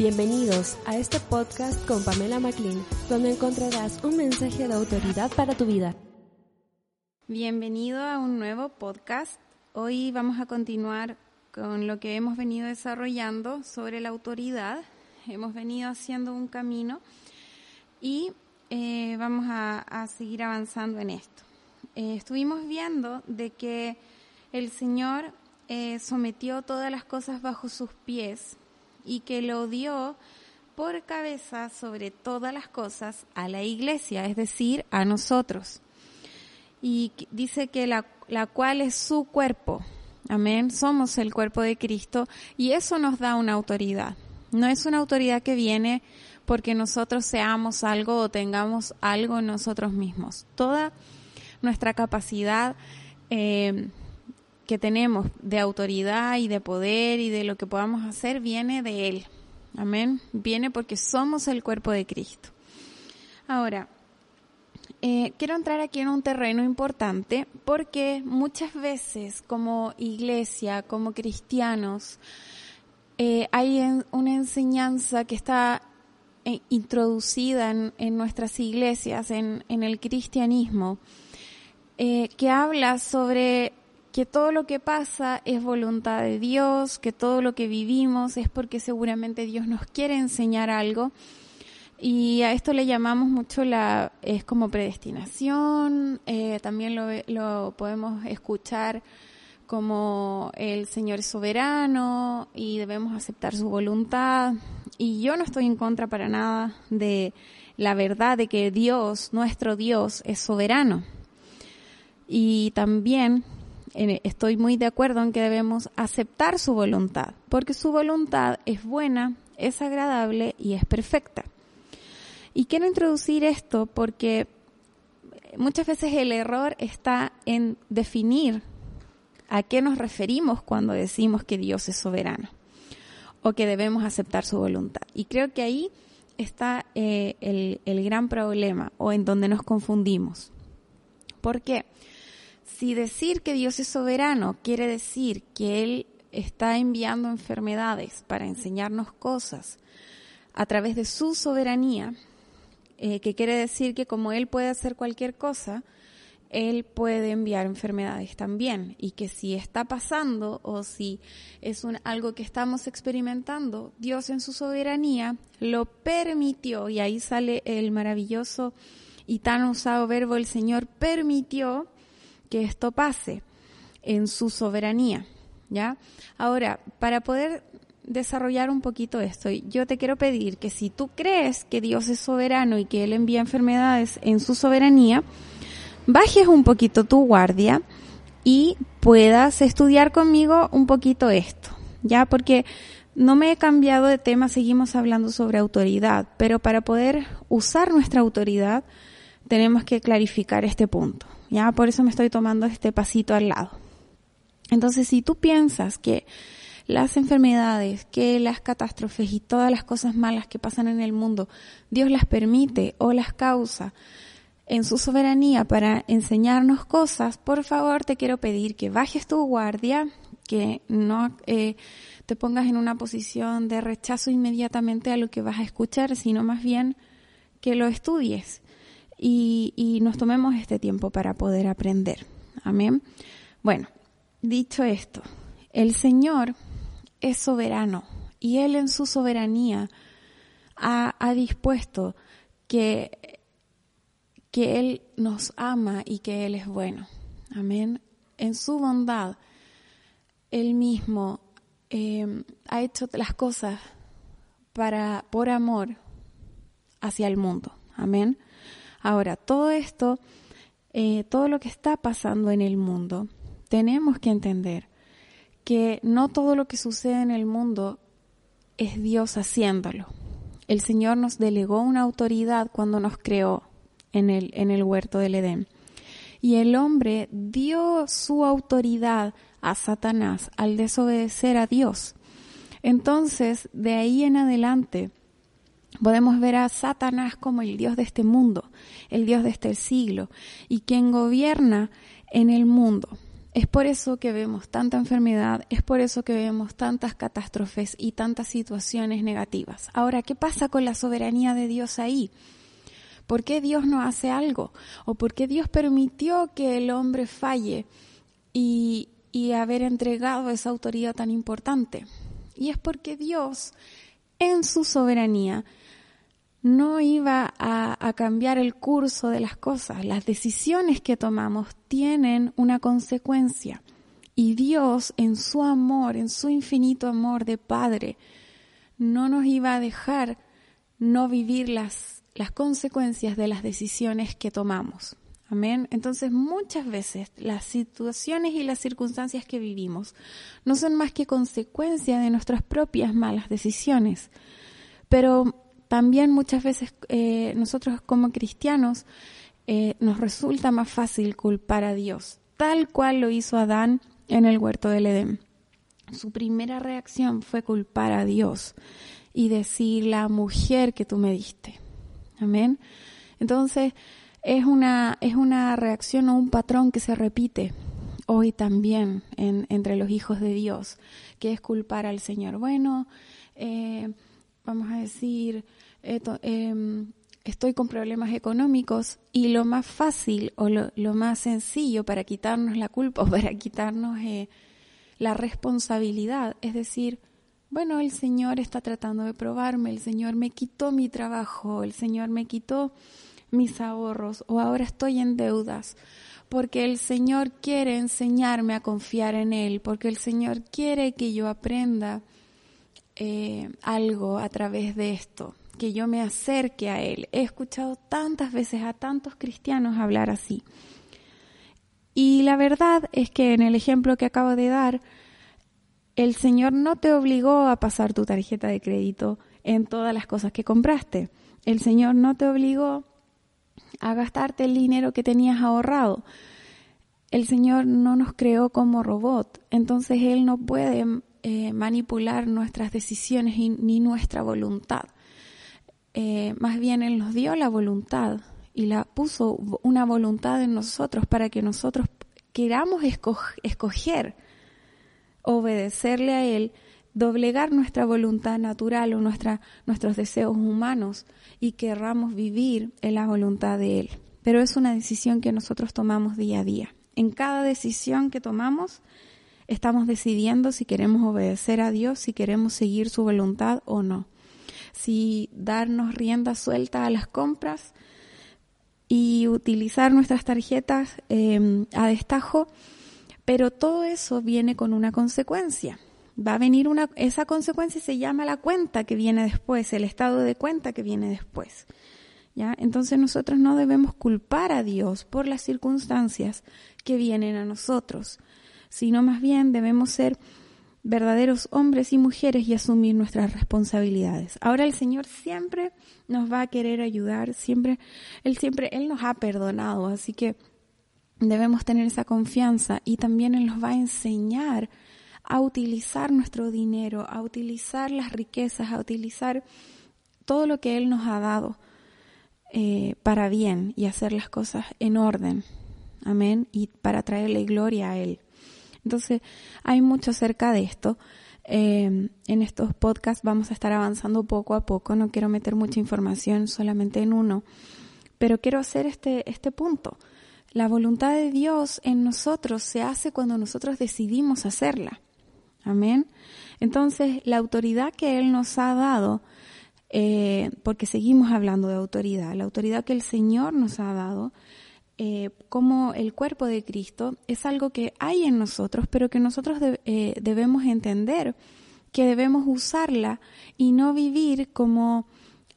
Bienvenidos a este podcast con Pamela McLean, donde encontrarás un mensaje de autoridad para tu vida. Bienvenido a un nuevo podcast. Hoy vamos a continuar con lo que hemos venido desarrollando sobre la autoridad. Hemos venido haciendo un camino y eh, vamos a, seguir avanzando en esto. Eh, estuvimos viendo de que el Señor eh, sometió todas las cosas bajo sus pies y que lo dio por cabeza sobre todas las cosas a la iglesia, es decir, a nosotros. Y dice que la, la cual es su cuerpo. Amén. Somos el cuerpo de Cristo y eso nos da una autoridad. No es una autoridad que viene porque nosotros seamos algo o tengamos algo nosotros mismos. Toda nuestra capacidad eh, que tenemos de autoridad y de poder y de lo que podamos hacer viene de Él. Amén. Viene porque somos el cuerpo de Cristo. Ahora, eh, quiero entrar aquí en un terreno importante porque muchas veces como iglesia, como cristianos, eh, hay una enseñanza que está eh, introducida en, nuestras iglesias, en, el cristianismo, que habla sobre que todo lo que pasa es voluntad de Dios, que todo lo que vivimos es porque seguramente Dios nos quiere enseñar algo. Y a esto le llamamos mucho la, es como predestinación, eh, también lo, lo podemos escuchar como el Señor es soberano y debemos aceptar su voluntad. Y yo no estoy en contra para nada de la verdad de que Dios, nuestro Dios, es soberano. Y también estoy muy de acuerdo en que debemos aceptar su voluntad, porque su voluntad es buena, es agradable y es perfecta. Y quiero introducir esto porque muchas veces el error está en definir a qué nos referimos cuando decimos que Dios es soberano o que debemos aceptar su voluntad. Y creo que ahí está eh, el, el gran problema o en donde nos confundimos. ¿Por qué? Si decir que Dios es soberano quiere decir que Él está enviando enfermedades para enseñarnos cosas a través de su soberanía, eh, que quiere decir que como Él puede hacer cualquier cosa, Él puede enviar enfermedades también. Y que si está pasando o si es algo que estamos experimentando, Dios en su soberanía lo permitió. Y ahí sale el maravilloso y tan usado verbo el Señor permitió que esto pase en su soberanía, ¿ya? Ahora, para poder desarrollar un poquito esto, yo te quiero pedir que si tú crees que Dios es soberano y que Él envía enfermedades en su soberanía, bajes un poquito tu guardia y puedas estudiar conmigo un poquito esto, ¿ya? Porque no me he cambiado de tema, seguimos hablando sobre autoridad, pero para poder usar nuestra autoridad tenemos que clarificar este punto, ya por eso me estoy tomando este pasito al lado. Entonces, si tú piensas que las enfermedades, que las catástrofes y todas las cosas malas que pasan en el mundo, Dios las permite o las causa en su soberanía para enseñarnos cosas, por favor te quiero pedir que bajes tu guardia, que no eh, te pongas en una posición de rechazo inmediatamente a lo que vas a escuchar, sino más bien que lo estudies y, nos tomemos este tiempo para poder aprender. Amén. Bueno, dicho esto, el Señor es soberano y Él en su soberanía ha, dispuesto que, que Él nos ama y que Él es bueno. Amén. En su bondad, Él mismo eh, ha hecho las cosas para, por amor hacia el mundo. Amén. Ahora, todo esto, eh, todo lo que está pasando en el mundo, tenemos que entender que no todo lo que sucede en el mundo es Dios haciéndolo. El Señor nos delegó una autoridad cuando nos creó en el, en el huerto del Edén. Y el hombre dio su autoridad a Satanás al desobedecer a Dios. Entonces, de ahí en adelante, Podemos ver a Satanás como el Dios de este mundo, el Dios de este siglo, y quien gobierna en el mundo. Es por eso que vemos tanta enfermedad, es por eso que vemos tantas catástrofes y tantas situaciones negativas. Ahora, ¿qué pasa con la soberanía de Dios ahí? ¿Por qué Dios no hace algo? ¿O por qué Dios permitió que el hombre falle y, y haber entregado esa autoridad tan importante? Y es porque Dios, en su soberanía, no iba a, cambiar el curso de las cosas. Las decisiones que tomamos tienen una consecuencia. Y Dios, en su amor, en su infinito amor de Padre, no nos iba a dejar no vivir las, las consecuencias de las decisiones que tomamos. Amén. Entonces muchas veces las situaciones y las circunstancias que vivimos no son más que consecuencia de nuestras propias malas decisiones. Pero también muchas veces eh, nosotros como cristianos eh, nos resulta más fácil culpar a Dios, tal cual lo hizo Adán en el huerto del Edén. Su primera reacción fue culpar a Dios y decir la mujer que tú me diste. Amén. Entonces, es una, es una reacción o un patrón que se repite hoy también entre los hijos de Dios, que es culpar al Señor. Bueno, eh, vamos a decir, em, estoy con problemas económicos y lo más fácil o lo, más sencillo para quitarnos la culpa o para quitarnos eh, la responsabilidad es decir, bueno, el Señor está tratando de probarme, el Señor me quitó mi trabajo, el Señor me quitó mis ahorros o ahora estoy en deudas, porque el Señor quiere enseñarme a confiar en Él, porque el Señor quiere que yo aprenda eh, algo a través de esto, que yo me acerque a Él. He escuchado tantas veces a tantos cristianos hablar así. Y la verdad es que en el ejemplo que acabo de dar, el Señor no te obligó a pasar tu tarjeta de crédito en todas las cosas que compraste. El Señor no te obligó a gastarte el dinero que tenías ahorrado. El Señor no nos creó como robot, entonces Él no puede eh, manipular nuestras decisiones ni nuestra voluntad. Eh, más bien Él nos dio la voluntad y la puso una voluntad en nosotros para que nosotros queramos escoger obedecerle a Él, doblegar nuestra voluntad natural o nuestros deseos humanos y querramos vivir en la voluntad de Él. Pero es una decisión que nosotros tomamos día a día. En cada decisión que tomamos, estamos decidiendo si queremos obedecer a Dios, si queremos seguir su voluntad o no. Si darnos rienda suelta a las compras y utilizar nuestras tarjetas em, a destajo, pero todo eso viene con una consecuencia. Va a venir una, esa consecuencia se llama la cuenta que viene después, el estado de cuenta que viene después. ¿Ya? Entonces nosotros no debemos culpar a Dios por las circunstancias que vienen a nosotros sino más bien debemos ser verdaderos hombres y mujeres y asumir nuestras responsabilidades. Ahora el Señor siempre nos va a querer ayudar, siempre él siempre él nos ha perdonado, así que debemos tener esa confianza y también él nos va a enseñar a utilizar nuestro dinero, a utilizar las riquezas, a utilizar todo lo que él nos ha dado eh, para bien y hacer las cosas en orden. Amén. Y para traerle gloria a él. Entonces, hay mucho acerca de esto. Eh, en estos podcasts vamos a estar avanzando poco a poco. No quiero meter mucha información solamente en uno, pero quiero hacer este, este punto. La voluntad de Dios en nosotros se hace cuando nosotros decidimos hacerla. Amén. Entonces, la autoridad que Él nos ha dado, eh, porque seguimos hablando de autoridad, la autoridad que el Señor nos ha dado, eh, como el cuerpo de Cristo es algo que hay en nosotros, pero que nosotros eh, debemos entender que debemos usarla y no vivir como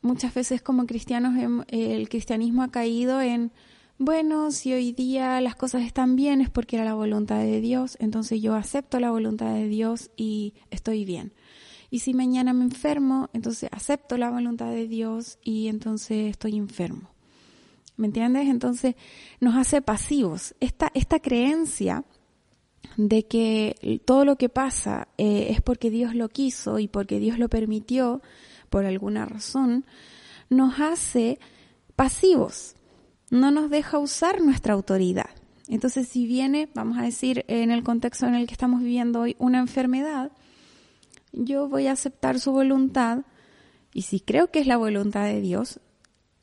muchas veces como cristianos el cristianismo ha caído en bueno, si hoy día las cosas están bien es porque era la voluntad de Dios, entonces yo acepto la voluntad de Dios y estoy bien. Y si mañana me enfermo, entonces acepto la voluntad de Dios y entonces estoy enfermo. ¿Me entiendes? Entonces nos hace pasivos. Esta, creencia de que todo lo que pasa eh, es porque Dios lo quiso y porque Dios lo permitió por alguna razón, nos hace pasivos, no nos deja usar nuestra autoridad. Entonces, si viene, vamos a decir, en el contexto en el que estamos viviendo hoy, una enfermedad, yo voy a aceptar su voluntad y si creo que es la voluntad de Dios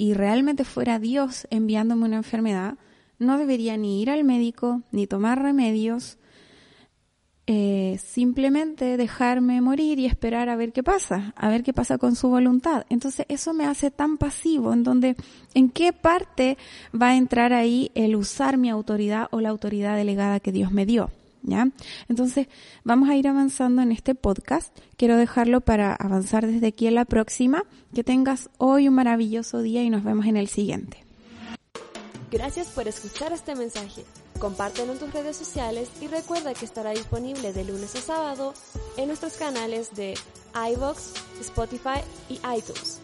y realmente fuera Dios enviándome una enfermedad, no debería ni ir al médico, ni tomar remedios, eh, simplemente dejarme morir y esperar a ver qué pasa, a ver qué pasa con su voluntad. Entonces eso me hace tan pasivo, en donde, ¿en qué parte va a entrar ahí el usar mi autoridad o la autoridad delegada que Dios me dio? ¿Ya? Entonces, vamos a ir avanzando en este podcast. Quiero dejarlo para avanzar desde aquí en la próxima. Que tengas hoy un maravilloso día y nos vemos en el siguiente. Gracias por escuchar este mensaje. Compártelo en tus redes sociales y recuerda que estará disponible de lunes a sábado en nuestros canales de iVoox, Spotify y iTunes.